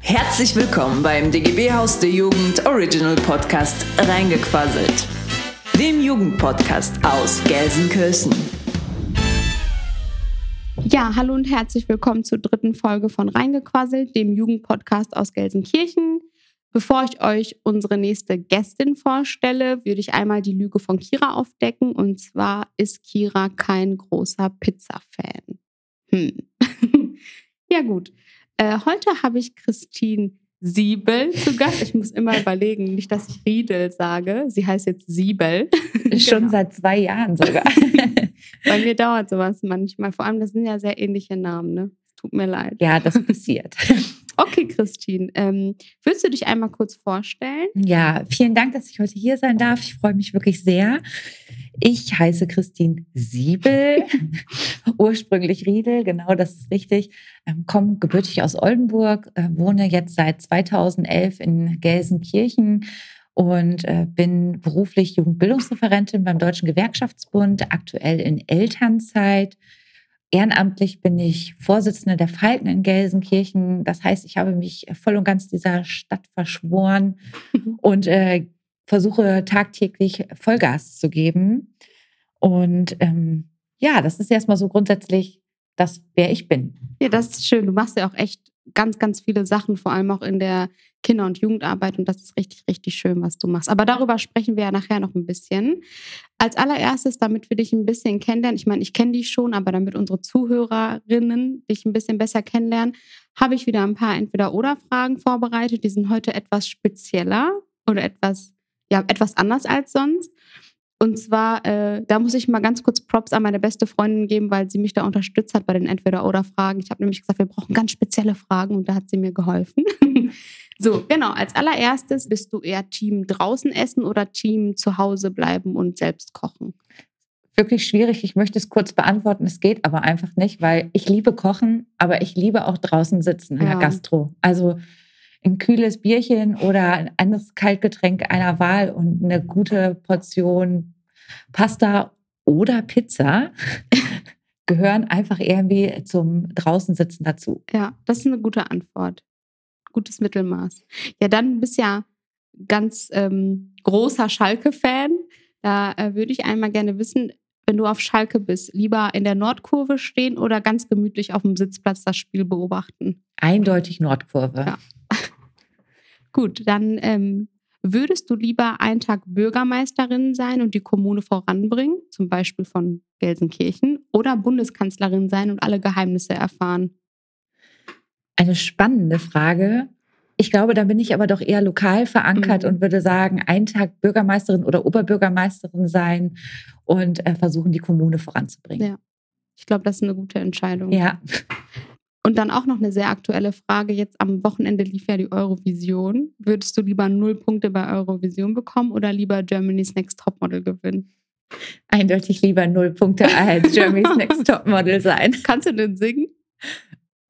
Herzlich willkommen beim DGB Haus der Jugend Original Podcast Reingequasselt, dem Jugendpodcast aus Gelsenkirchen. Ja, hallo und herzlich willkommen zur dritten Folge von Reingequasselt, dem Jugendpodcast aus Gelsenkirchen. Bevor ich euch unsere nächste Gästin vorstelle, würde ich einmal die Lüge von Kira aufdecken. Und zwar ist Kira kein großer Pizza-Fan. Hm. ja gut. Äh, heute habe ich Christine Siebel zu Gast. Ich muss immer überlegen, nicht, dass ich Riedel sage. Sie heißt jetzt Siebel. Schon genau. seit zwei Jahren sogar. Bei mir dauert sowas manchmal. Vor allem, das sind ja sehr ähnliche Namen. Ne? Tut mir leid. Ja, das passiert. Okay, Christine, ähm, willst du dich einmal kurz vorstellen? Ja, vielen Dank, dass ich heute hier sein darf. Ich freue mich wirklich sehr. Ich heiße Christine Siebel, ursprünglich Riedel, genau das ist richtig. Ähm, komme gebürtig aus Oldenburg, äh, wohne jetzt seit 2011 in Gelsenkirchen und äh, bin beruflich Jugendbildungsreferentin beim Deutschen Gewerkschaftsbund, aktuell in Elternzeit Ehrenamtlich bin ich Vorsitzende der Falken in Gelsenkirchen. Das heißt, ich habe mich voll und ganz dieser Stadt verschworen und äh, versuche tagtäglich Vollgas zu geben. Und ähm, ja, das ist erstmal so grundsätzlich das, wer ich bin. Ja, das ist schön. Du machst ja auch echt ganz, ganz viele Sachen, vor allem auch in der Kinder- und Jugendarbeit. Und das ist richtig, richtig schön, was du machst. Aber darüber sprechen wir ja nachher noch ein bisschen. Als allererstes, damit wir dich ein bisschen kennenlernen, ich meine, ich kenne dich schon, aber damit unsere Zuhörerinnen dich ein bisschen besser kennenlernen, habe ich wieder ein paar Entweder-Oder-Fragen vorbereitet. Die sind heute etwas spezieller oder etwas, ja, etwas anders als sonst. Und zwar, äh, da muss ich mal ganz kurz Props an meine beste Freundin geben, weil sie mich da unterstützt hat bei den Entweder-Oder-Fragen. Ich habe nämlich gesagt, wir brauchen ganz spezielle Fragen und da hat sie mir geholfen. so, genau. Als allererstes bist du eher Team draußen essen oder Team zu Hause bleiben und selbst kochen? Wirklich schwierig. Ich möchte es kurz beantworten. Es geht aber einfach nicht, weil ich liebe Kochen, aber ich liebe auch draußen sitzen in ja. der Gastro. Also ein kühles Bierchen oder ein anderes Kaltgetränk einer Wahl und eine gute Portion Pasta oder Pizza gehören einfach irgendwie zum draußen sitzen dazu. Ja, das ist eine gute Antwort. Gutes Mittelmaß. Ja, dann bist ja ganz ähm, großer Schalke-Fan. Da äh, würde ich einmal gerne wissen, wenn du auf Schalke bist, lieber in der Nordkurve stehen oder ganz gemütlich auf dem Sitzplatz das Spiel beobachten? Eindeutig Nordkurve. Ja. Gut, dann ähm, würdest du lieber einen Tag Bürgermeisterin sein und die Kommune voranbringen, zum Beispiel von Gelsenkirchen, oder Bundeskanzlerin sein und alle Geheimnisse erfahren? Eine spannende Frage. Ich glaube, da bin ich aber doch eher lokal verankert mhm. und würde sagen, einen Tag Bürgermeisterin oder Oberbürgermeisterin sein und äh, versuchen, die Kommune voranzubringen. Ja, ich glaube, das ist eine gute Entscheidung. Ja. Und dann auch noch eine sehr aktuelle Frage. Jetzt am Wochenende lief ja die Eurovision. Würdest du lieber null Punkte bei Eurovision bekommen oder lieber Germany's Next Topmodel gewinnen? Eindeutig lieber null Punkte als Germany's Next Topmodel sein. Kannst du denn singen?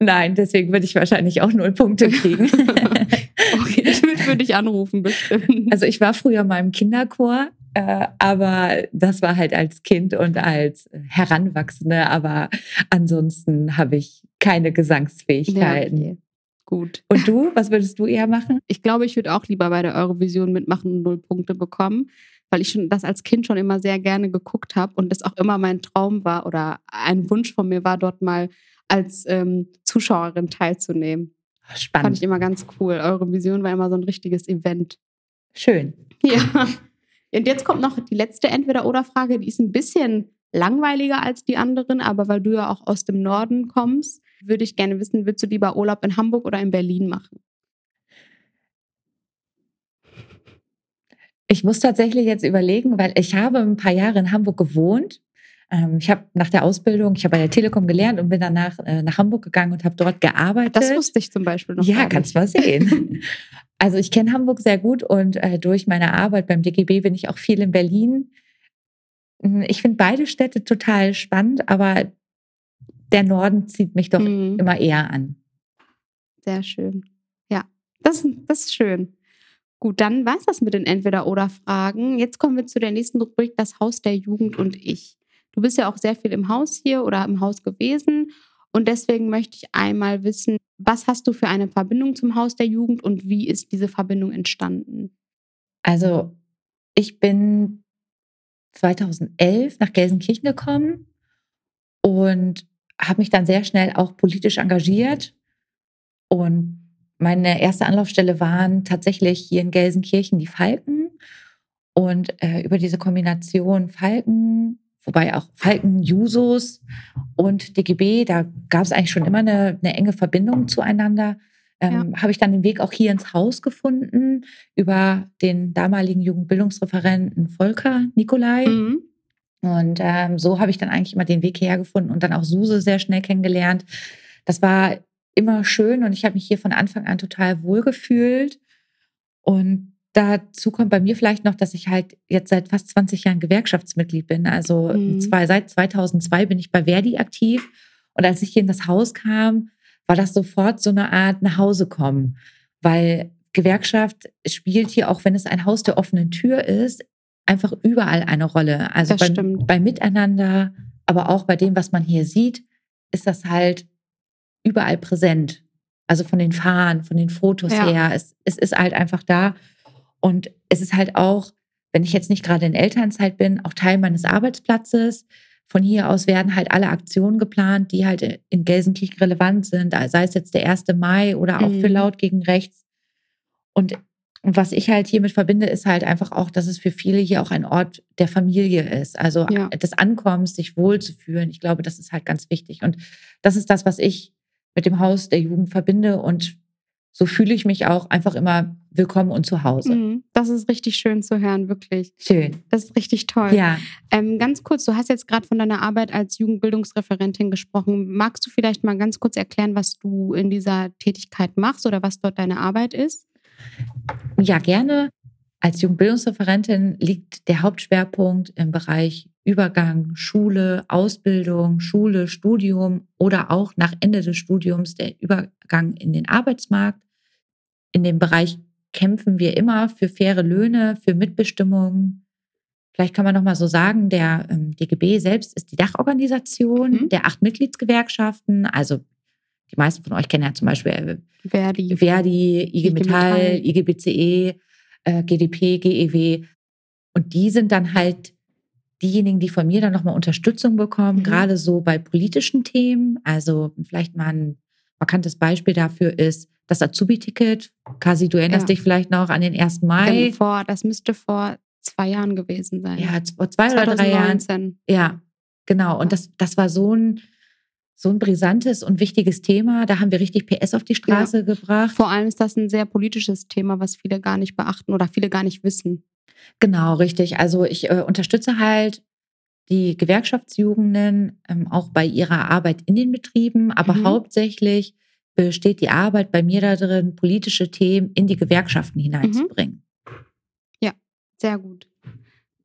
Nein, deswegen würde ich wahrscheinlich auch null Punkte kriegen. okay, ich würde dich anrufen, bestimmt. Also ich war früher mal im Kinderchor, äh, aber das war halt als Kind und als Heranwachsende. Aber ansonsten habe ich keine Gesangsfähigkeiten. Ja, okay. Gut. Und du, was würdest du eher machen? Ich glaube, ich würde auch lieber bei der Eurovision mitmachen und null Punkte bekommen, weil ich schon das als Kind schon immer sehr gerne geguckt habe und das auch immer mein Traum war oder ein Wunsch von mir war, dort mal als ähm, Zuschauerin teilzunehmen. Spannend. Fand ich immer ganz cool. Eurovision war immer so ein richtiges Event. Schön. Ja. Und jetzt kommt noch die letzte Entweder-Oder-Frage, die ist ein bisschen langweiliger als die anderen, aber weil du ja auch aus dem Norden kommst, würde ich gerne wissen, willst du lieber Urlaub in Hamburg oder in Berlin machen? Ich muss tatsächlich jetzt überlegen, weil ich habe ein paar Jahre in Hamburg gewohnt. Ähm, ich habe nach der Ausbildung, ich habe bei der Telekom gelernt und bin danach äh, nach Hamburg gegangen und habe dort gearbeitet. Das wusste ich zum Beispiel noch. Ja, kannst mal sehen. Also ich kenne Hamburg sehr gut und äh, durch meine Arbeit beim DGB bin ich auch viel in Berlin. Hm, ich finde beide Städte total spannend, aber der Norden zieht mich doch mhm. immer eher an. Sehr schön. Ja, das, das ist schön. Gut, dann war es das mit den Entweder-Oder-Fragen. Jetzt kommen wir zu der nächsten Rubrik, das Haus der Jugend und ich. Du bist ja auch sehr viel im Haus hier oder im Haus gewesen. Und deswegen möchte ich einmal wissen, was hast du für eine Verbindung zum Haus der Jugend und wie ist diese Verbindung entstanden? Also ich bin 2011 nach Gelsenkirchen gekommen und habe mich dann sehr schnell auch politisch engagiert. Und meine erste Anlaufstelle waren tatsächlich hier in Gelsenkirchen die Falken. Und äh, über diese Kombination Falken, wobei auch Falken, Jusos und DGB, da gab es eigentlich schon immer eine, eine enge Verbindung zueinander. Ähm, ja. Habe ich dann den Weg auch hier ins Haus gefunden über den damaligen Jugendbildungsreferenten Volker Nikolai. Mhm. Und ähm, so habe ich dann eigentlich immer den Weg hergefunden und dann auch Suse sehr schnell kennengelernt. Das war immer schön und ich habe mich hier von Anfang an total wohl gefühlt. Und dazu kommt bei mir vielleicht noch, dass ich halt jetzt seit fast 20 Jahren Gewerkschaftsmitglied bin. Also mhm. zwei, seit 2002 bin ich bei Verdi aktiv. Und als ich hier in das Haus kam, war das sofort so eine Art nach Hause kommen, weil Gewerkschaft spielt hier, auch wenn es ein Haus der offenen Tür ist, einfach überall eine Rolle. Also bei, bei, Miteinander, aber auch bei dem, was man hier sieht, ist das halt überall präsent. Also von den Fahnen, von den Fotos ja. her. Es, es ist halt einfach da. Und es ist halt auch, wenn ich jetzt nicht gerade in Elternzeit bin, auch Teil meines Arbeitsplatzes. Von hier aus werden halt alle Aktionen geplant, die halt in Gelsenkirchen relevant sind, sei es jetzt der 1. Mai oder auch mhm. für Laut gegen Rechts. Und und was ich halt hiermit verbinde, ist halt einfach auch, dass es für viele hier auch ein Ort der Familie ist. Also ja. des Ankommens, sich wohlzufühlen. Ich glaube, das ist halt ganz wichtig. Und das ist das, was ich mit dem Haus der Jugend verbinde. Und so fühle ich mich auch einfach immer willkommen und zu Hause. Mhm. Das ist richtig schön zu hören, wirklich. Schön. Das ist richtig toll. Ja. Ähm, ganz kurz, du hast jetzt gerade von deiner Arbeit als Jugendbildungsreferentin gesprochen. Magst du vielleicht mal ganz kurz erklären, was du in dieser Tätigkeit machst oder was dort deine Arbeit ist? Ja, gerne. Als Jugendbildungsreferentin liegt der Hauptschwerpunkt im Bereich Übergang Schule, Ausbildung, Schule, Studium oder auch nach Ende des Studiums der Übergang in den Arbeitsmarkt. In dem Bereich kämpfen wir immer für faire Löhne, für Mitbestimmung. Vielleicht kann man noch mal so sagen, der ähm, DGB selbst ist die Dachorganisation mhm. der acht Mitgliedsgewerkschaften. Also die meisten von euch kennen ja zum Beispiel äh, Verdi, Verdi IG, Metall, IG BCE, äh, GDP, GEW. Und die sind dann halt diejenigen, die von mir dann nochmal Unterstützung bekommen, mhm. gerade so bei politischen Themen. Also vielleicht mal ein markantes Beispiel dafür ist das Azubi-Ticket. Kasi, du erinnerst ja. dich vielleicht noch an den 1. Mai. Vor, das müsste vor zwei Jahren gewesen sein. Ja, vor zwei 2019. oder drei Jahren. Ja, genau. Und das, das war so ein so ein brisantes und wichtiges Thema. Da haben wir richtig PS auf die Straße ja. gebracht. Vor allem ist das ein sehr politisches Thema, was viele gar nicht beachten oder viele gar nicht wissen. Genau, richtig. Also ich äh, unterstütze halt die Gewerkschaftsjugenden ähm, auch bei ihrer Arbeit in den Betrieben, aber mhm. hauptsächlich besteht die Arbeit bei mir darin, politische Themen in die Gewerkschaften hineinzubringen. Mhm. Ja, sehr gut.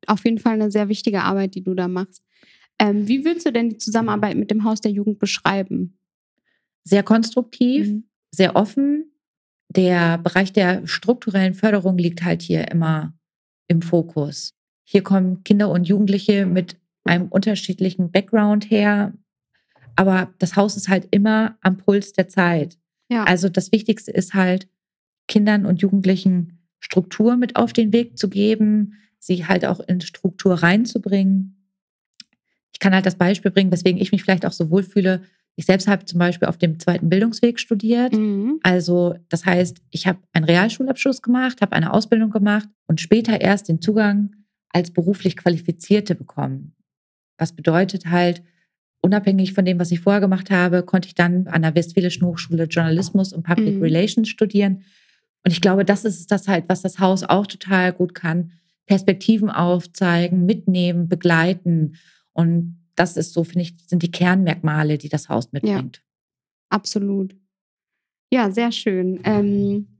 Auf jeden Fall eine sehr wichtige Arbeit, die du da machst. Ähm, wie würdest du denn die Zusammenarbeit mit dem Haus der Jugend beschreiben? Sehr konstruktiv, mhm. sehr offen. Der Bereich der strukturellen Förderung liegt halt hier immer im Fokus. Hier kommen Kinder und Jugendliche mit einem unterschiedlichen Background her. Aber das Haus ist halt immer am Puls der Zeit. Ja. Also das Wichtigste ist halt, Kindern und Jugendlichen Struktur mit auf den Weg zu geben, sie halt auch in Struktur reinzubringen ich kann halt das Beispiel bringen, weswegen ich mich vielleicht auch so wohlfühle. Ich selbst habe zum Beispiel auf dem zweiten Bildungsweg studiert. Mhm. Also das heißt, ich habe einen Realschulabschluss gemacht, habe eine Ausbildung gemacht und später erst den Zugang als beruflich Qualifizierte bekommen. Was bedeutet halt, unabhängig von dem, was ich vorher gemacht habe, konnte ich dann an der Westfälischen Hochschule Journalismus und Public mhm. Relations studieren. Und ich glaube, das ist das halt, was das Haus auch total gut kann. Perspektiven aufzeigen, mitnehmen, begleiten. Und das ist so, finde ich, sind die Kernmerkmale, die das Haus mitbringt. Ja, absolut. Ja, sehr schön. Ähm,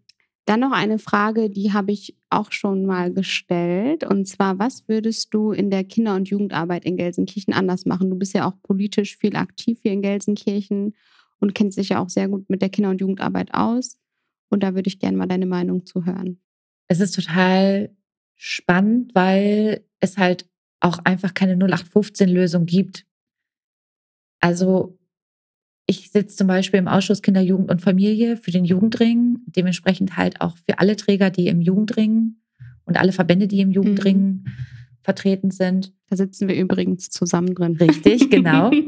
dann noch eine Frage, die habe ich auch schon mal gestellt. Und zwar, was würdest du in der Kinder- und Jugendarbeit in Gelsenkirchen anders machen? Du bist ja auch politisch viel aktiv hier in Gelsenkirchen und kennst dich ja auch sehr gut mit der Kinder- und Jugendarbeit aus. Und da würde ich gerne mal deine Meinung zu hören. Es ist total spannend, weil es halt auch einfach keine 0815-Lösung gibt. Also ich sitze zum Beispiel im Ausschuss Kinder, Jugend und Familie für den Jugendring, dementsprechend halt auch für alle Träger, die im Jugendring und alle Verbände, die im Jugendring mhm. vertreten sind. Da sitzen wir übrigens zusammen drin. Richtig, genau.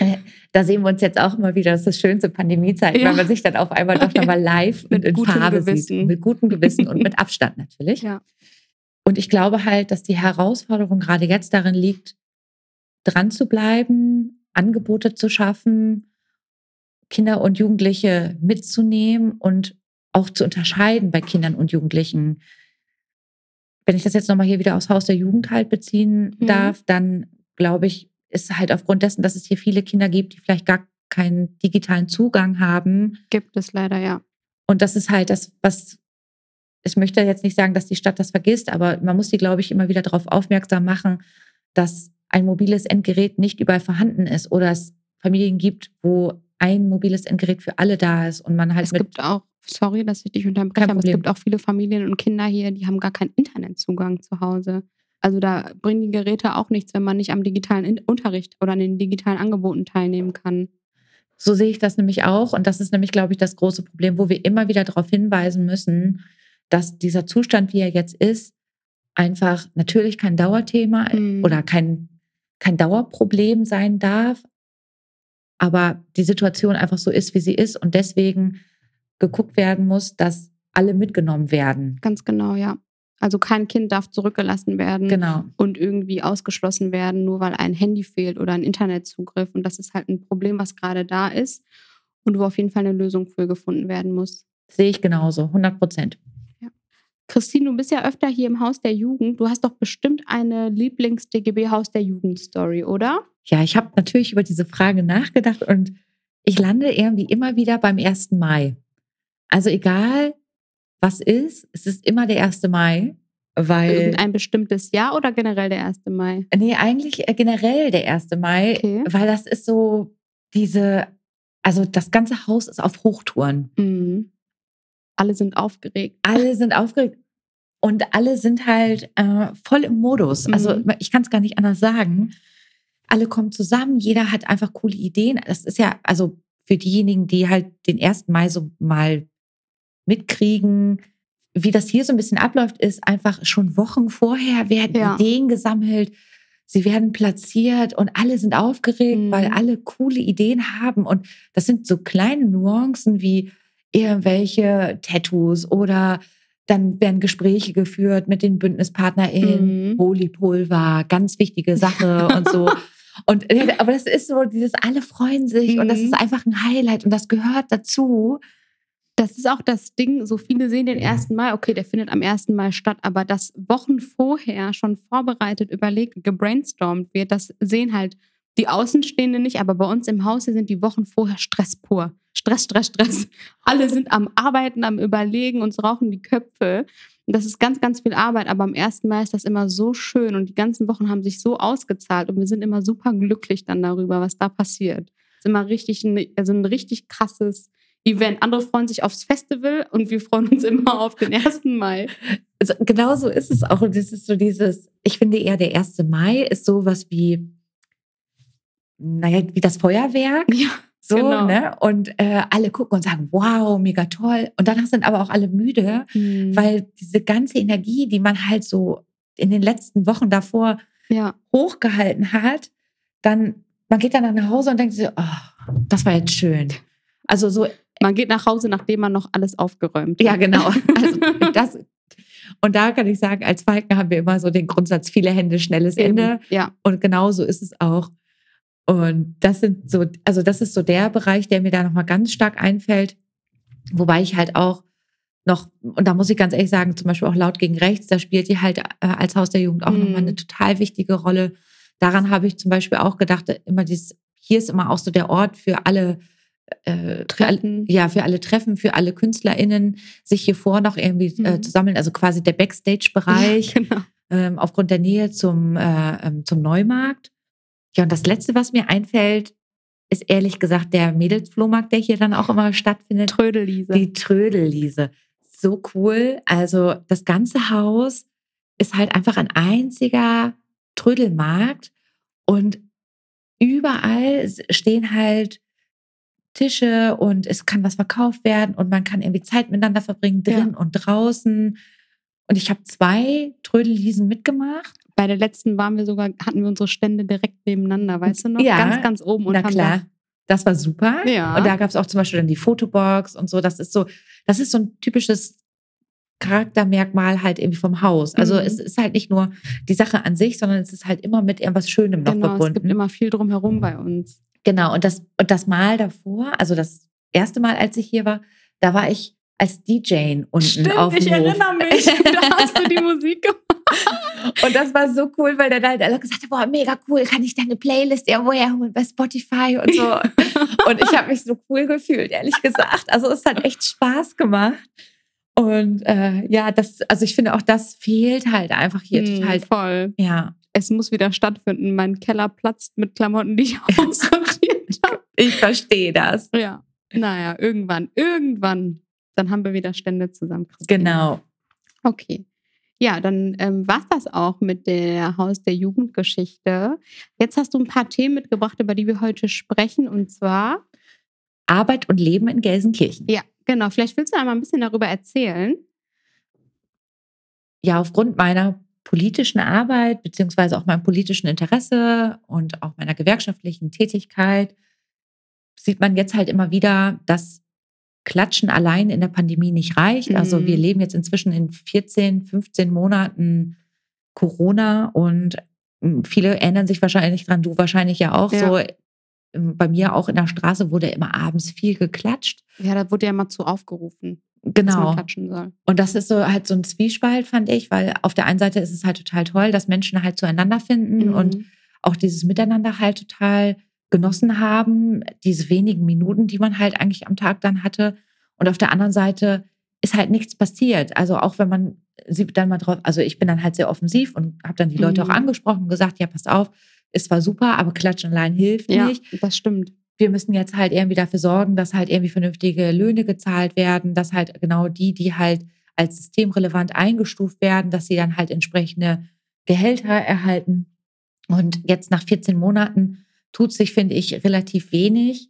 Äh, da sehen wir uns jetzt auch immer wieder, das ist das schönste Pandemiezeit, ja. weil man sich dann auf einmal doch nochmal live mit in Farbe Gewissen. sieht. Mit gutem Gewissen und mit Abstand natürlich. Ja. Und ich glaube halt, dass die Herausforderung gerade jetzt darin liegt, dran zu bleiben, Angebote zu schaffen, Kinder und Jugendliche mitzunehmen und auch zu unterscheiden bei Kindern und Jugendlichen. Wenn ich das jetzt nochmal hier wieder aufs Haus der Jugend halt beziehen mhm. darf, dann glaube ich, ist halt aufgrund dessen, dass es hier viele Kinder gibt, die vielleicht gar keinen digitalen Zugang haben. Gibt es leider, ja. Und das ist halt das, was ich möchte jetzt nicht sagen, dass die Stadt das vergisst, aber man muss sie, glaube ich, immer wieder darauf aufmerksam machen, dass ein mobiles Endgerät nicht überall vorhanden ist oder es Familien gibt, wo ein mobiles Endgerät für alle da ist und man halt es gibt auch sorry, dass ich dich unterbreche, aber es gibt auch viele Familien und Kinder hier, die haben gar keinen Internetzugang zu Hause. Also da bringen die Geräte auch nichts, wenn man nicht am digitalen Unterricht oder an den digitalen Angeboten teilnehmen kann. So sehe ich das nämlich auch. Und das ist nämlich, glaube ich, das große Problem, wo wir immer wieder darauf hinweisen müssen, dass dieser Zustand, wie er jetzt ist, einfach natürlich kein Dauerthema mhm. oder kein, kein Dauerproblem sein darf, aber die Situation einfach so ist, wie sie ist und deswegen geguckt werden muss, dass alle mitgenommen werden. Ganz genau, ja. Also kein Kind darf zurückgelassen werden genau. und irgendwie ausgeschlossen werden, nur weil ein Handy fehlt oder ein Internetzugriff. Und das ist halt ein Problem, was gerade da ist und wo auf jeden Fall eine Lösung für gefunden werden muss. Sehe ich genauso, 100 Prozent. Christine, du bist ja öfter hier im Haus der Jugend. Du hast doch bestimmt eine Lieblings-DGB-Haus der Jugend-Story, oder? Ja, ich habe natürlich über diese Frage nachgedacht und ich lande irgendwie immer wieder beim 1. Mai. Also egal, was ist, es ist immer der 1. Mai, weil. Ein bestimmtes Jahr oder generell der 1. Mai? Nee, eigentlich äh, generell der 1. Mai, okay. weil das ist so diese, also das ganze Haus ist auf Hochtouren. Mhm. Alle sind aufgeregt. Alle sind aufgeregt. Und alle sind halt äh, voll im Modus. Also mhm. ich kann es gar nicht anders sagen. Alle kommen zusammen, jeder hat einfach coole Ideen. Das ist ja, also für diejenigen, die halt den 1. Mai so mal mitkriegen, wie das hier so ein bisschen abläuft, ist einfach schon Wochen vorher werden ja. Ideen gesammelt, sie werden platziert und alle sind aufgeregt, mhm. weil alle coole Ideen haben. Und das sind so kleine Nuancen wie irgendwelche Tattoos oder dann werden Gespräche geführt mit den BündnispartnerInnen, mhm. Polypulver, ganz wichtige Sache und so. Und aber das ist so, dieses alle freuen sich mhm. und das mhm. ist einfach ein Highlight und das gehört dazu. Das ist auch das Ding, so viele sehen den 1. Mai, okay, der findet am 1. Mai statt, aber das Wochen vorher schon vorbereitet, überlegt, gebrainstormt wird, das sehen halt die Außenstehenden nicht, aber bei uns im Haus sind die Wochen vorher Stress pur. Stress, Stress, Stress. Alle sind am Arbeiten, am Überlegen, uns rauchen die Köpfe. Und das ist ganz, ganz viel Arbeit, aber am 1. Mai ist das immer so schön und die ganzen Wochen haben sich so ausgezahlt und wir sind immer super glücklich dann darüber, was da passiert. Es ist immer richtig also ein richtig krasses Event. Andere freuen sich aufs Festival und wir freuen uns immer auf den 1. Mai. Also genau so ist es auch. Und das ist so dieses, ich finde eher der 1. Mai ist sowas wie, naja, wie das Feuerwerk. Ja. So, genau. ne? Und äh, alle gucken und sagen, wow, mega toll. Und danach sind aber auch alle müde, mhm. weil diese ganze Energie, die man halt so in den letzten Wochen davor ja. hochgehalten hat, dann, man geht dann nach Hause und denkt so, oh, das war jetzt schön. Also so man geht nach Hause, nachdem man noch alles aufgeräumt hat. Ja, genau. Also das, und da kann ich sagen, als Falken haben wir immer so den Grundsatz, viele Hände, schnelles Ende. Ja. Und genau so ist es auch. Und das sind so, also das ist so der Bereich, der mir da nochmal ganz stark einfällt. Wobei ich halt auch noch, und da muss ich ganz ehrlich sagen, zum Beispiel auch laut gegen rechts, da spielt die halt äh, als Haus der Jugend auch mhm. nochmal eine total wichtige Rolle. Daran habe ich zum Beispiel auch gedacht, immer dieses, hier ist immer auch so der Ort für alle äh, Treffen. ja, für alle Treffen, für alle KünstlerInnen, sich hier vor noch irgendwie äh, mhm. äh, zu sammeln, also quasi der Backstage-Bereich, ja, genau. ähm, aufgrund der Nähe zum, äh, ähm, zum Neumarkt. Ja, und das Letzte, was mir einfällt, ist ehrlich gesagt der Mädelsflohmarkt, der hier dann auch immer stattfindet. Trödelliese. Die Trödelliese. So cool. Also das ganze Haus ist halt einfach ein einziger Trödelmarkt und überall stehen halt Tische und es kann was verkauft werden und man kann irgendwie Zeit miteinander verbringen, drin Ja. und draußen. Und ich habe zwei Trödelwiesen mitgemacht. Bei der letzten waren wir sogar, hatten wir unsere Stände direkt nebeneinander, weißt du noch? Ja. Ganz, ganz oben. Und Na klar, das war super. Ja. Und da gab es auch zum Beispiel dann die Fotobox und so. Das ist so, das ist so ein typisches Charaktermerkmal halt irgendwie vom Haus. Also Mhm. es ist halt nicht nur die Sache an sich, sondern es ist halt immer mit irgendwas Schönem noch genau, es verbunden. gibt immer viel drumherum bei uns. Genau, und das, und das Mal davor, also das erste Mal, als ich hier war, da war ich als DJ unten auf dem ich Hof. erinnere mich. da hast du die Musik gemacht. Und das war so cool, weil dann halt alle gesagt haben, boah, mega cool, kann ich deine Playlist irgendwo herholen bei Spotify und so. und ich habe mich so cool gefühlt, ehrlich gesagt. Also es hat echt Spaß gemacht. Und äh, ja, das, also ich finde auch, das fehlt halt einfach hier Hm, total. voll. Ja, Es muss wieder stattfinden. Mein Keller platzt mit Klamotten, die ich aussortiert habe. ich verstehe das. Ja. Naja, irgendwann, irgendwann. Dann haben wir wieder Stände zusammen. Christine. Genau. Okay. Ja, dann ähm, war es das auch mit der Haus der Jugendgeschichte. Jetzt hast du ein paar Themen mitgebracht, über die wir heute sprechen. Und zwar, Arbeit und Leben in Gelsenkirchen. ja, genau, vielleicht willst du einmal ein bisschen darüber erzählen. ja, aufgrund meiner politischen Arbeit, beziehungsweise auch meinem politischen Interesse und auch meiner gewerkschaftlichen Tätigkeit, sieht man jetzt halt immer wieder, dass Klatschen allein in der Pandemie nicht reicht. Also Mhm. wir leben jetzt inzwischen in 14, 15 Monaten Corona und mm, viele erinnern sich wahrscheinlich dran, du wahrscheinlich ja auch Ja. so. ähm, Bei mir auch in der Straße wurde immer abends viel geklatscht. Ja, da wurde ja mal zu aufgerufen, dass Genau. man klatschen soll. Und das ist so halt so ein Zwiespalt, fand ich, weil auf der einen Seite ist es halt total toll, dass Menschen halt zueinander finden Mhm. und auch dieses Miteinander halt total genossen haben, diese wenigen Minuten, die man halt eigentlich am Tag dann hatte. Und auf der anderen Seite ist halt nichts passiert. Also auch wenn man sieht dann mal drauf, also ich bin dann halt sehr offensiv und habe dann die Leute Mhm. auch angesprochen und gesagt, ja, passt auf, ist zwar super, aber Klatschen allein hilft Ja, nicht das stimmt. wir müssen jetzt halt irgendwie dafür sorgen, dass halt irgendwie vernünftige Löhne gezahlt werden, dass halt genau die, die halt als systemrelevant eingestuft werden, dass sie dann halt entsprechende Gehälter erhalten. Und jetzt nach 14 Monaten tut sich, finde ich, relativ wenig.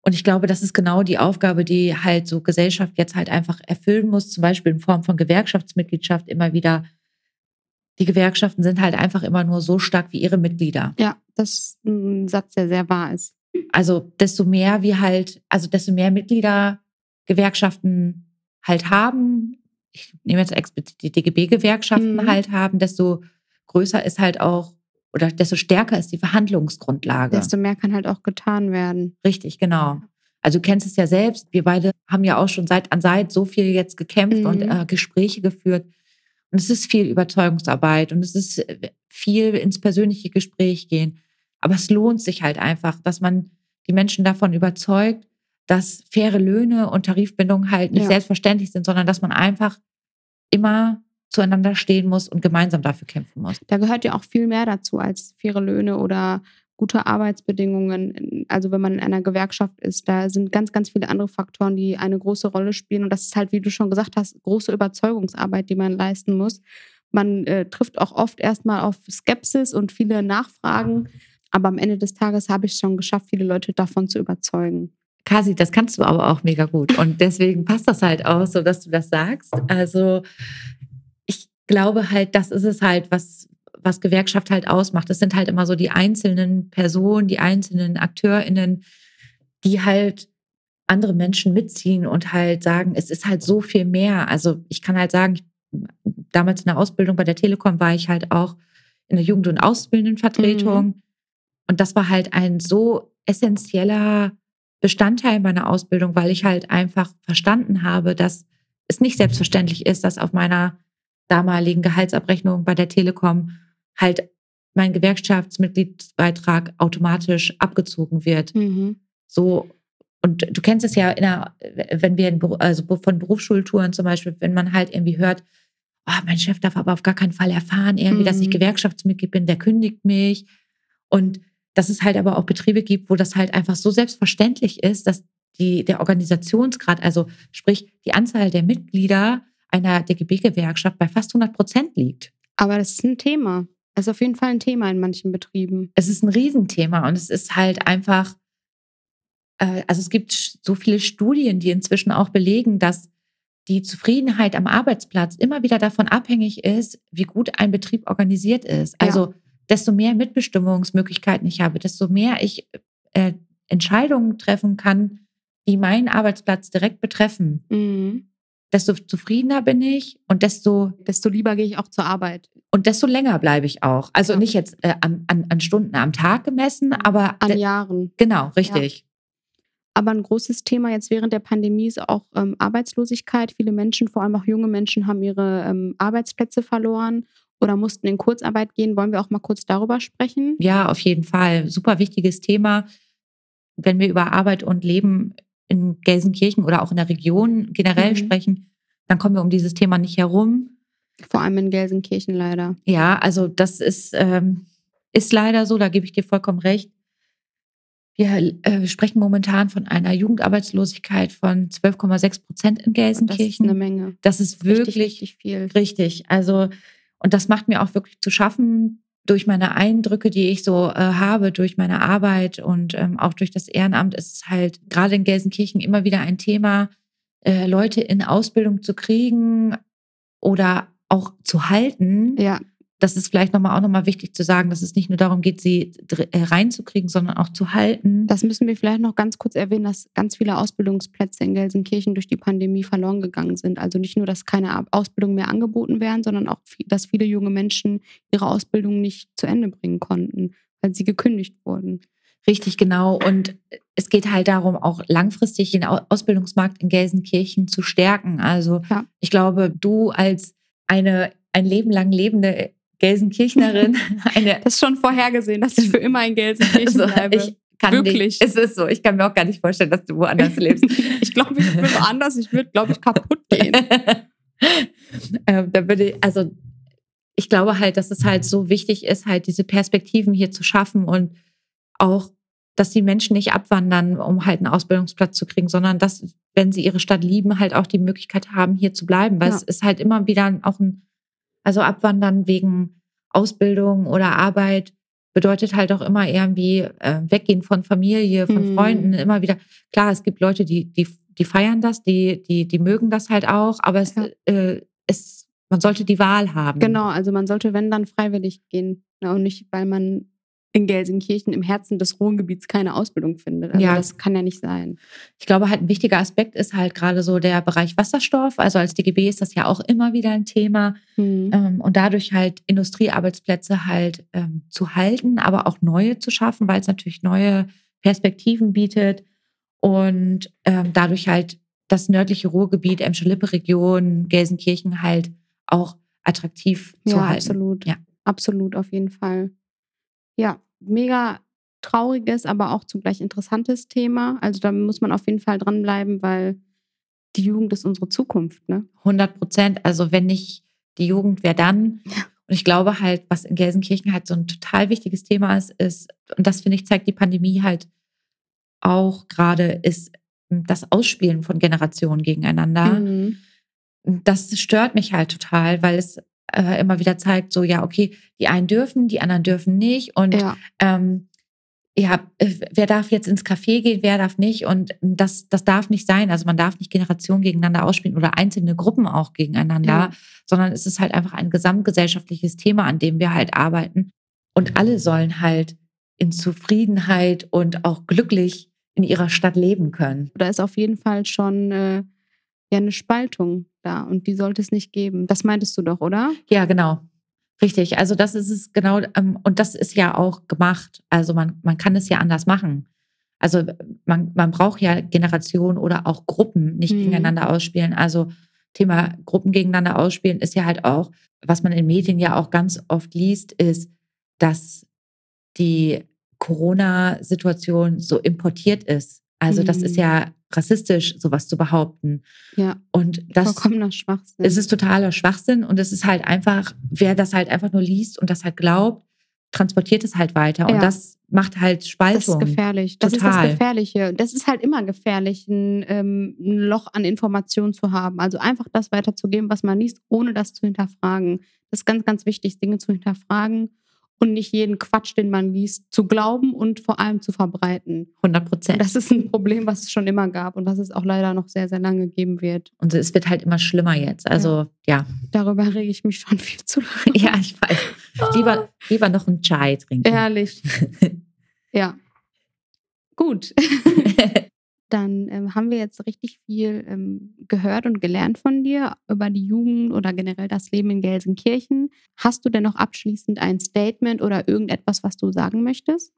Und ich glaube, das ist genau die Aufgabe, die halt so Gesellschaft jetzt halt einfach erfüllen muss, zum Beispiel in Form von Gewerkschaftsmitgliedschaft immer wieder. Die Gewerkschaften sind halt einfach immer nur so stark wie ihre Mitglieder. Ja, das ist ein Satz, der sehr wahr ist. Also desto mehr wir halt, also desto mehr Mitglieder Gewerkschaften halt haben, ich nehme jetzt explizit die DGB-Gewerkschaften Mhm. halt haben, desto größer ist halt auch oder desto stärker ist die Verhandlungsgrundlage. Desto mehr kann halt auch getan werden. Richtig, genau. Also du kennst es ja selbst. Wir beide haben ja auch schon Seit an Seit so viel jetzt gekämpft Mhm. und äh, Gespräche geführt. Und es ist viel Überzeugungsarbeit und es ist äh, viel ins persönliche Gespräch gehen. Aber es lohnt sich halt einfach, dass man die Menschen davon überzeugt, dass faire Löhne und Tarifbindungen halt nicht Ja. selbstverständlich sind, sondern dass man einfach immer zueinander stehen muss und gemeinsam dafür kämpfen muss. Da gehört ja auch viel mehr dazu als faire Löhne oder gute Arbeitsbedingungen. Also wenn man in einer Gewerkschaft ist, da sind ganz, ganz viele andere Faktoren, die eine große Rolle spielen. Und das ist halt, wie du schon gesagt hast, große Überzeugungsarbeit, die man leisten muss. Man äh, trifft auch oft erstmal auf Skepsis und viele Nachfragen. Aber am Ende des Tages habe ich es schon geschafft, viele Leute davon zu überzeugen. Kasi, das kannst du aber auch mega gut. Und deswegen passt das halt auch so, dass du das sagst. Also glaube halt, das ist es halt, was, was Gewerkschaft halt ausmacht. Das sind halt immer so die einzelnen Personen, die einzelnen AkteurInnen, die halt andere Menschen mitziehen und halt sagen, es ist halt so viel mehr. Also ich kann halt sagen, ich, damals in der Ausbildung bei der Telekom war ich halt auch in der Jugend- und Ausbildendenvertretung. Und das war halt ein so essentieller Bestandteil meiner Ausbildung, weil ich halt einfach verstanden habe, dass es nicht selbstverständlich ist, dass auf meiner damaligen Gehaltsabrechnung bei der Telekom halt mein Gewerkschaftsmitgliedsbeitrag automatisch abgezogen wird. Mhm. So, und du kennst es ja, in der, wenn wir in, also von Berufsschultouren zum Beispiel, wenn man halt irgendwie hört, oh, mein Chef darf aber auf gar keinen Fall erfahren, irgendwie, dass ich Mhm. Gewerkschaftsmitglied bin, der kündigt mich. Und dass es halt aber auch Betriebe gibt, wo das halt einfach so selbstverständlich ist, dass die, der Organisationsgrad, also sprich die Anzahl der Mitglieder einer DGB-Gewerkschaft bei fast 100 Prozent liegt. Aber das ist ein Thema. Das ist auf jeden Fall ein Thema in manchen Betrieben. Es ist ein Riesenthema und es ist halt einfach äh, also es gibt so viele Studien, die inzwischen auch belegen, dass die Zufriedenheit am Arbeitsplatz immer wieder davon abhängig ist, wie gut ein Betrieb organisiert ist. Also ja. desto mehr Mitbestimmungsmöglichkeiten ich habe, desto mehr ich äh, Entscheidungen treffen kann, die meinen Arbeitsplatz direkt betreffen. Mhm. Desto zufriedener bin ich und desto, desto lieber gehe ich auch zur Arbeit. Und desto länger bleibe ich auch. Also ja. nicht jetzt äh, an, an, an, Stunden am Tag gemessen, aber an Jahren. Genau, richtig. Ja. Aber ein großes Thema jetzt während der Pandemie ist auch ähm, Arbeitslosigkeit. Viele Menschen, vor allem auch junge Menschen, haben ihre ähm, Arbeitsplätze verloren oder mussten in Kurzarbeit gehen. Wollen wir auch mal kurz darüber sprechen? Ja, auf jeden Fall. Super wichtiges Thema. Wenn wir über Arbeit und Leben in Gelsenkirchen oder auch in der Region generell mhm. sprechen, dann kommen wir um dieses Thema nicht herum. Vor allem in Gelsenkirchen leider. Ja, also das ist, ähm, ist leider so, da gebe ich dir vollkommen recht. Wir äh, sprechen momentan von einer Jugendarbeitslosigkeit von 12,6 Prozent in Gelsenkirchen. Das ist eine Menge. Das ist wirklich richtig, richtig viel. Richtig. Also, und das macht mir auch wirklich zu schaffen durch meine Eindrücke, die ich so äh, habe, durch meine Arbeit und ähm, auch durch das Ehrenamt, ist es halt gerade in Gelsenkirchen immer wieder ein Thema, äh, Leute in Ausbildung zu kriegen oder auch zu halten. Ja das ist vielleicht nochmal auch nochmal wichtig zu sagen, dass es nicht nur darum geht, sie äh, reinzukriegen, sondern auch zu halten. Das müssen wir vielleicht noch ganz kurz erwähnen, dass ganz viele Ausbildungsplätze in Gelsenkirchen durch die Pandemie verloren gegangen sind. Also nicht nur, dass keine Ausbildung mehr angeboten werden, sondern auch, dass viele junge Menschen ihre Ausbildung nicht zu Ende bringen konnten, weil sie gekündigt wurden. Richtig, genau. Und es geht halt darum, auch langfristig den Ausbildungsmarkt in Gelsenkirchen zu stärken. Also ja. ich glaube, du als eine ein Leben lang lebende Gelsenkirchnerin. Eine, das ist schon vorhergesehen, dass ich für immer in Gelsenkirchen also, bleibe. Ich kann Wirklich. Nicht, es ist so. Ich kann mir auch gar nicht vorstellen, dass du woanders lebst. ich glaube, ich bin woanders. Ich würde, glaube ich, kaputt gehen. ähm, da würde ich, also ich glaube halt, dass es halt so wichtig ist, halt diese Perspektiven hier zu schaffen und auch, dass die Menschen nicht abwandern, um halt einen Ausbildungsplatz zu kriegen, sondern dass, wenn sie ihre Stadt lieben, halt auch die Möglichkeit haben, hier zu bleiben. Weil ja. es ist halt immer wieder auch ein also abwandern wegen Ausbildung oder Arbeit bedeutet halt auch immer irgendwie äh, weggehen von Familie, von mhm. Freunden, immer wieder. Klar, es gibt Leute, die, die, die feiern das, die, die, die mögen das halt auch, aber es, ja. äh, es, man sollte die Wahl haben. Genau, also man sollte, wenn dann freiwillig gehen ne, und nicht, weil man in Gelsenkirchen im Herzen des Ruhrgebiets keine Ausbildung findet. Also ja. das kann ja nicht sein. Ich glaube, halt ein wichtiger Aspekt ist halt gerade so der Bereich Wasserstoff. Also als DGB ist das ja auch immer wieder ein Thema. Mhm. Und dadurch halt Industriearbeitsplätze halt ähm, zu halten, aber auch neue zu schaffen, weil es natürlich neue Perspektiven bietet. Und ähm, dadurch halt das nördliche Ruhrgebiet, Emscher-Lippe-Region, Gelsenkirchen halt auch attraktiv ja, zu halten. Absolut. Ja, absolut, auf jeden Fall. Ja, mega trauriges, aber auch zugleich interessantes Thema. Also da muss man auf jeden Fall dranbleiben, weil die Jugend ist unsere Zukunft. Ne? 100 Prozent. Also wenn nicht die Jugend, wer dann? Ja. Und ich glaube halt, was in Gelsenkirchen halt so ein total wichtiges Thema ist, ist, und das finde ich, zeigt die Pandemie halt auch gerade, ist das Ausspielen von Generationen gegeneinander. Mhm. Das stört mich halt total, weil es äh, immer wieder zeigt, so ja, okay, die einen dürfen, die anderen dürfen nicht. Und ja. ähm, ja, äh, wer darf jetzt ins Café gehen, wer darf nicht? Und das, das darf nicht sein. Also man darf nicht Generationen gegeneinander ausspielen oder einzelne Gruppen auch gegeneinander, ja. sondern es ist halt einfach ein gesamtgesellschaftliches Thema, an dem wir halt arbeiten. Und alle sollen halt in Zufriedenheit und auch glücklich in ihrer Stadt leben können. Da ist auf jeden Fall schon äh, ja eine Spaltung da und die sollte es nicht geben. Das meintest du doch, oder? Ja, genau. Richtig. Also das ist es genau, ähm, und das ist ja auch gemacht. Also man, man kann es ja anders machen. Also man, man braucht ja Generationen oder auch Gruppen nicht mhm. gegeneinander ausspielen. Also Thema Gruppen gegeneinander ausspielen ist ja halt auch, was man in Medien ja auch ganz oft liest, ist, dass die Corona-Situation so importiert ist. Also das ist mhm. ja rassistisch, sowas zu behaupten. Ja. Und das vollkommener Schwachsinn. Es ist totaler Schwachsinn und es ist halt einfach, wer das halt einfach nur liest und das halt glaubt, transportiert es halt weiter. Und das macht halt Spaltung. Das ist gefährlich. Das Total. ist das Gefährliche. Das ist halt immer gefährlich, ein, ähm, ein Loch an Informationen zu haben. Also einfach das weiterzugeben, was man liest, ohne das zu hinterfragen. Das ist ganz, ganz wichtig, Dinge zu hinterfragen und nicht jeden Quatsch, den man liest, zu glauben und vor allem zu verbreiten. 100 Prozent. Das ist ein Problem, was es schon immer gab und was es auch leider noch sehr, sehr lange geben wird. Und es wird halt immer schlimmer jetzt. Also, ja. Darüber rege ich mich schon viel zu lange. Ja, ich weiß. Lieber, lieber noch einen Chai trinken. Ehrlich. ja. Gut. Dann ähm, haben wir jetzt richtig viel ähm, gehört und gelernt von dir über die Jugend oder generell das Leben in Gelsenkirchen. Hast du denn noch abschließend ein Statement oder irgendetwas, was du sagen möchtest?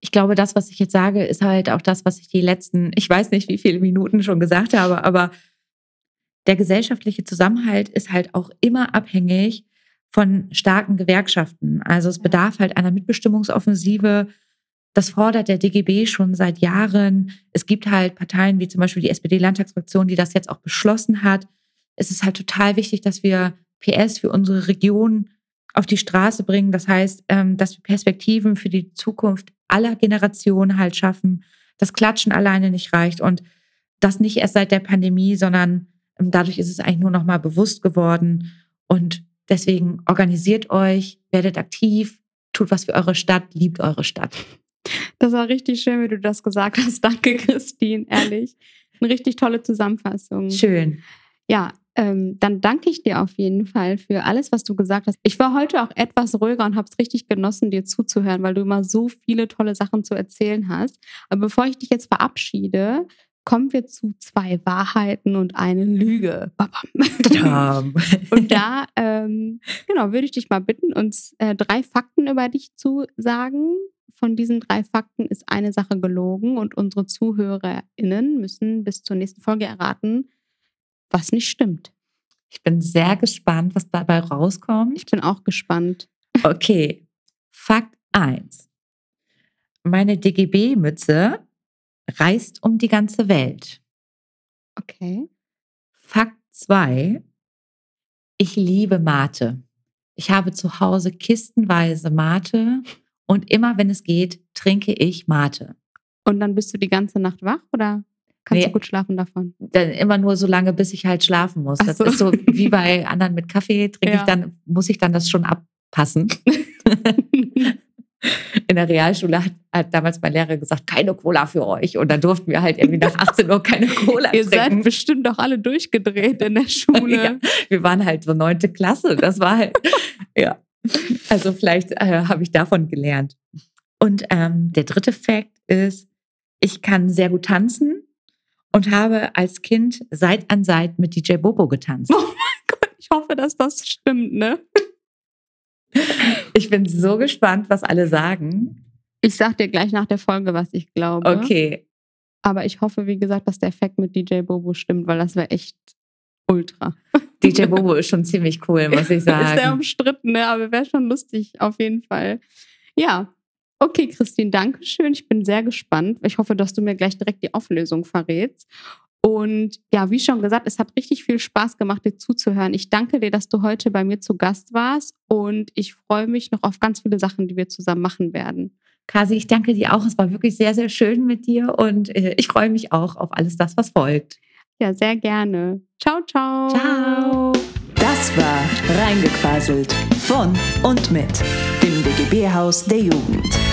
Ich glaube, das, was ich jetzt sage, ist halt auch das, was ich die letzten, ich weiß nicht, wie viele Minuten schon gesagt habe, aber der gesellschaftliche Zusammenhalt ist halt auch immer abhängig von starken Gewerkschaften. Also es bedarf halt einer Mitbestimmungsoffensive, das fordert der DGB schon seit Jahren. Es gibt halt Parteien wie zum Beispiel die SPD-Landtagsfraktion, die das jetzt auch beschlossen hat. Es ist halt total wichtig, dass wir PS für unsere Region auf die Straße bringen. Das heißt, ähm, dass wir Perspektiven für die Zukunft aller Generationen halt schaffen. Das Klatschen alleine nicht reicht und das nicht erst seit der Pandemie, sondern ähm, dadurch ist es eigentlich nur noch mal bewusst geworden. Und deswegen organisiert euch, werdet aktiv, tut was für eure Stadt, liebt eure Stadt. Das war richtig schön, wie du das gesagt hast. Danke, Christine, ehrlich. Eine richtig tolle Zusammenfassung. Schön. Ja, ähm, dann danke ich dir auf jeden Fall für alles, was du gesagt hast. Ich war heute auch etwas ruhiger und habe es richtig genossen, dir zuzuhören, weil du immer so viele tolle Sachen zu erzählen hast. Aber bevor ich dich jetzt verabschiede, kommen wir zu zwei Wahrheiten und eine Lüge. und da, ähm, genau, würde ich dich mal bitten, uns äh, drei Fakten über dich zu sagen, von diesen drei Fakten ist eine Sache gelogen und unsere ZuhörerInnen müssen bis zur nächsten Folge erraten, was nicht stimmt. Ich bin sehr gespannt, was dabei rauskommt. Ich bin auch gespannt. Okay. Fakt 1. Meine DGB-Mütze reist um die ganze Welt. Okay. Fakt 2. Ich liebe Mate. Ich habe zu Hause kistenweise Mate und immer, wenn es geht, trinke ich Mate. Und dann bist du die ganze Nacht wach oder kannst nee, du gut schlafen davon? Dann immer nur so lange, bis ich halt schlafen muss. Das so. ist so wie bei anderen mit Kaffee, trinke ja. ich dann, muss ich dann das schon abpassen. In der Realschule hat, hat, damals mein Lehrer gesagt, keine Cola für euch. Und dann durften wir halt irgendwie nach 18 Uhr keine Cola Ihr trinken. Ihr seid bestimmt doch alle durchgedreht in der Schule. ja, wir waren halt so neunte Klasse. Das war halt, ja. Also vielleicht äh, habe ich davon gelernt. Und ähm, der dritte Fakt ist, ich kann sehr gut tanzen und habe als Kind Seit an Seit mit DJ Bobo getanzt. Oh mein Gott, ich hoffe, dass das stimmt, ne? Ich bin so gespannt, was alle sagen. Ich sag dir gleich nach der Folge, was ich glaube. Okay. Aber ich hoffe, wie gesagt, dass der Fakt mit DJ Bobo stimmt, weil das wäre echt ultra. DJ Bobo ist schon ziemlich cool, muss ich sagen. ist der umstritten, ne? aber wäre schon lustig, auf jeden Fall. Ja. Okay, Christine, danke schön. Ich bin sehr gespannt. Ich hoffe, dass du mir gleich direkt die Auflösung verrätst. Und ja, wie schon gesagt, es hat richtig viel Spaß gemacht, dir zuzuhören. Ich danke dir, dass du heute bei mir zu Gast warst und ich freue mich noch auf ganz viele Sachen, die wir zusammen machen werden. Kasi, ich danke dir auch. Es war wirklich sehr, sehr schön mit dir und äh, ich freue mich auch auf alles das, was folgt. Ja, sehr gerne. Ciao, ciao. Ciao. Das war Reingequaselt von und mit dem DGB-Haus der Jugend.